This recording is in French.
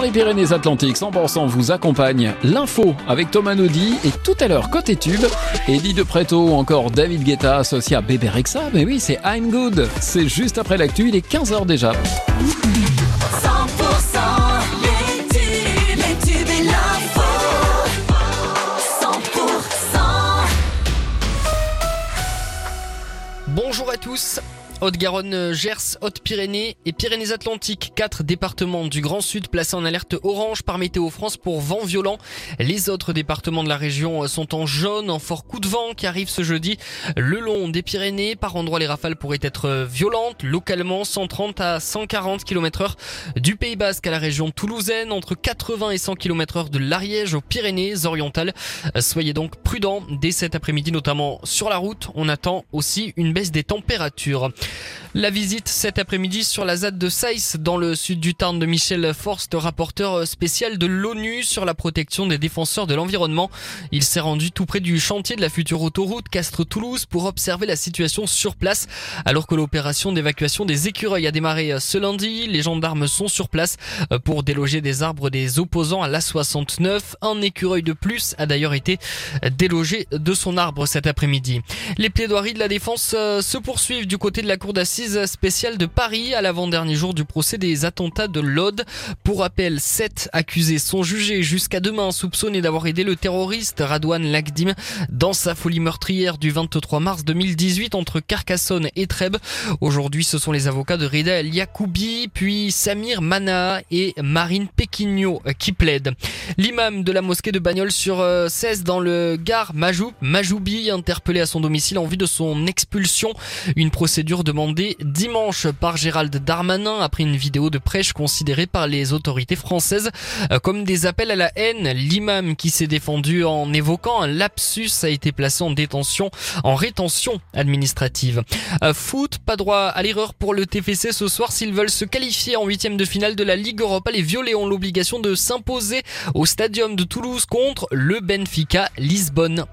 Dans les Pyrénées-Atlantiques, 100% vous accompagne l'info avec Thomas Naudy et tout à l'heure côté tube, Eddie de Preto ou encore David Guetta associé à Bébé Rexa. Mais oui, c'est I'm Good. C'est juste après l'actu, il est 15h déjà. 100% les tubes, les tubes et l'info. 100% Bonjour à tous. Haute-Garonne, Gers, Haute-Pyrénées et Pyrénées-Atlantiques, quatre départements du Grand Sud placés en alerte orange par Météo France pour vent violent. Les autres départements de la région sont en jaune, en fort coup de vent qui arrive ce jeudi. Le long des Pyrénées, par endroits les rafales pourraient être violentes, localement 130 à 140 km heure du Pays Basque à la région toulousaine, entre 80 et 100 km heure de l'Ariège aux Pyrénées orientales. Soyez donc prudents dès cet après-midi, notamment sur la route. On attend aussi une baisse des températures. La visite cet après-midi sur la ZAD de Saïs dans le sud du Tarn de Michel Forst, rapporteur spécial de l'ONU sur la protection des défenseurs de l'environnement. Il s'est rendu tout près du chantier de la future autoroute Castres-Toulouse pour observer la situation sur place. Alors que l'opération d'évacuation des écureuils a démarré ce lundi, les gendarmes sont sur place pour déloger des arbres des opposants à l'A69. Un écureuil de plus a d'ailleurs été délogé de son arbre cet après-midi. Les plaidoiries de la défense euh, se poursuivent du côté de la cour d'assises spéciale de Paris à l'avant-dernier jour du procès des attentats de l'Aude. Pour rappel, sept accusés sont jugés jusqu'à demain soupçonnés d'avoir aidé le terroriste Radouane Lagdim dans sa folie meurtrière du 23 mars 2018 entre Carcassonne et Trèbes. Aujourd'hui, ce sont les avocats de Reda El Yacoubi, puis Samir Mana et Marine Péquignot qui plaident. L'imam de la mosquée de Bagnols sur euh, 16 dans le Gard Majou, Majoubi, interpellé à son domicile en vue de son expulsion. Une procédure demandée dimanche par Gérald Darmanin après une vidéo de prêche considérée par les autorités françaises euh, comme des appels à la haine. L'imam qui s'est défendu en évoquant un lapsus a été placé en détention, en rétention administrative. Euh, Foot, pas droit à l'erreur pour le TFC ce soir s'ils veulent se qualifier en huitième de finale de la Ligue Europa. Les Violets ont l'obligation de s'imposer au stadium de Toulouse contre le Benfica Lisbonne.